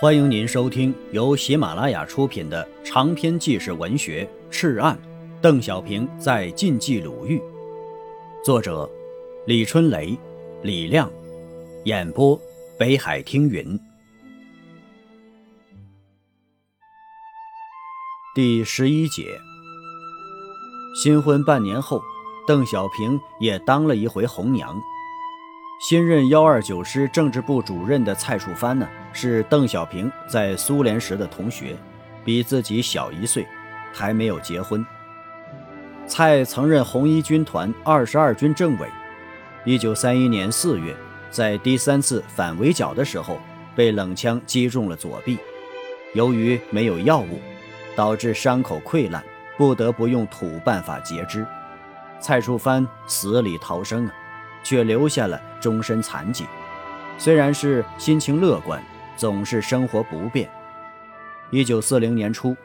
欢迎您收听由喜马拉雅出品的长篇纪实文学《赤案》，邓小平在晋冀鲁豫，作者李春雷、李亮，演播北海听云。第十一节，新婚半年后，邓小平也当了一回红娘。新任幺二九师政治部主任的蔡树藩呢，是邓小平在苏联时的同学，比自己小一岁，还没有结婚。蔡曾任红一军团二十二军政委，一九三一年四月，在第三次反围剿的时候，被冷枪击中了左臂，由于没有药物，导致伤口溃烂，不得不用土办法截肢。蔡树藩死里逃生啊！却留下了终身残疾。虽然是心情乐观，总是生活不便。一九四零年初，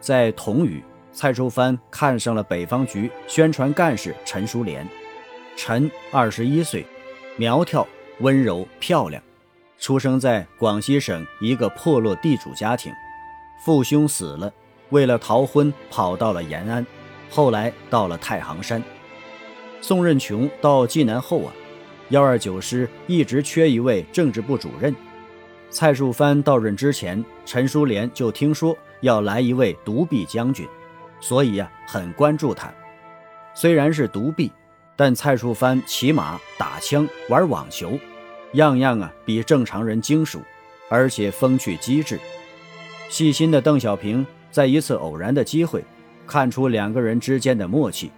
在同宇，蔡淑藩看上了北方局宣传干事陈淑莲。陈二十一岁，苗条、温柔、漂亮，出生在广西省一个破落地主家庭，父兄死了，为了逃婚跑到了延安，后来到了太行山。宋任穷到济南后啊，幺二九师一直缺一位政治部主任。蔡树藩到任之前，陈书莲就听说要来一位独臂将军，所以呀很关注他。虽然是独臂，但蔡树藩骑马、打枪、玩网球，样样啊比正常人精熟，而且风趣机智。细心的邓小平在一次偶然的机会，看出两个人之间的默契。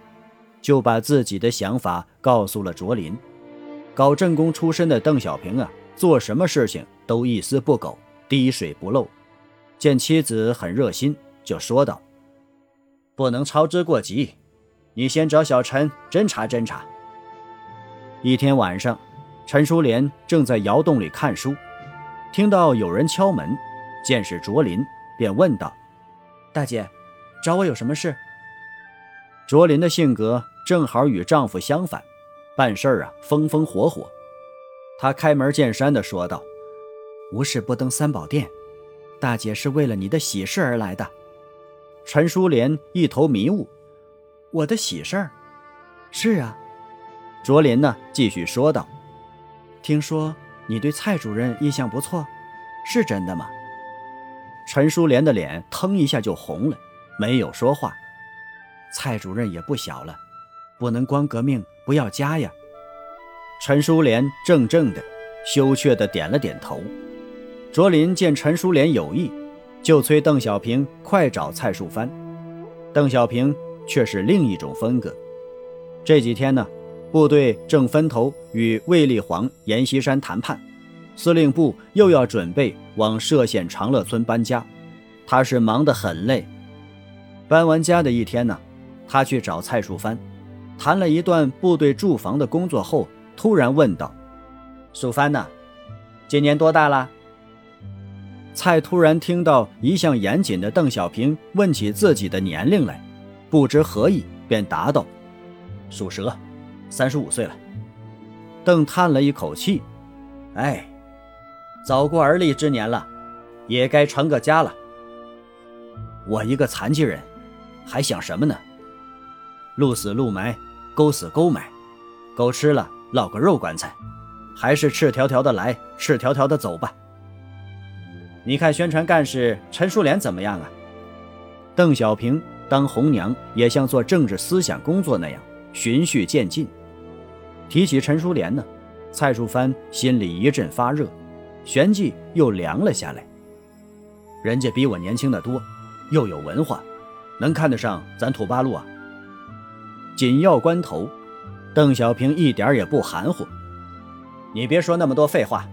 就把自己的想法告诉了卓林。搞政工出身的邓小平啊，做什么事情都一丝不苟，滴水不漏。见妻子很热心，就说道：“不能操之过急，你先找小陈侦查侦查。”一天晚上，陈淑莲正在窑洞里看书，听到有人敲门，见是卓林，便问道：“大姐，找我有什么事？”卓林的性格。正好与丈夫相反，办事儿啊风风火火。她开门见山地说道：“无事不登三宝殿，大姐是为了你的喜事而来的。”陈淑莲一头迷雾：“我的喜事儿？是啊。”卓林呢继续说道：“听说你对蔡主任印象不错，是真的吗？”陈淑莲的脸腾一下就红了，没有说话。蔡主任也不小了。不能光革命不要家呀！陈淑莲怔怔的，羞怯的点了点头。卓林见陈淑莲有意，就催邓小平快找蔡树藩。邓小平却是另一种风格。这几天呢，部队正分头与卫立煌、阎锡山谈判，司令部又要准备往歙县长乐村搬家，他是忙得很累。搬完家的一天呢，他去找蔡树藩。谈了一段部队住房的工作后，突然问道：“蜀藩呢？今年多大了？”蔡突然听到一向严谨的邓小平问起自己的年龄来，不知何意，便答道：“属蛇，三十五岁了。”邓叹了一口气：“哎，早过而立之年了，也该成个家了。我一个残疾人，还想什么呢？鹿死鹿埋。”勾死勾埋，狗吃了落个肉棺材，还是赤条条的来，赤条条的走吧。你看宣传干事陈淑莲怎么样啊？邓小平当红娘也像做政治思想工作那样循序渐进。提起陈淑莲呢，蔡树藩心里一阵发热，旋即又凉了下来。人家比我年轻的多，又有文化，能看得上咱土八路啊？紧要关头，邓小平一点也不含糊。你别说那么多废话。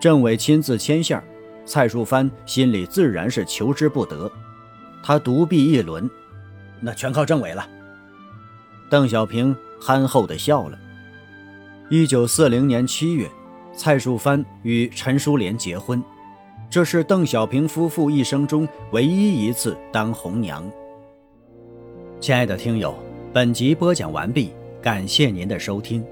政委亲自牵线，蔡树藩心里自然是求之不得。他独臂一轮，那全靠政委了。邓小平憨厚地笑了。一九四零年七月，蔡树藩与陈淑莲结婚，这是邓小平夫妇一生中唯一一次当红娘。亲爱的听友，本集播讲完毕，感谢您的收听。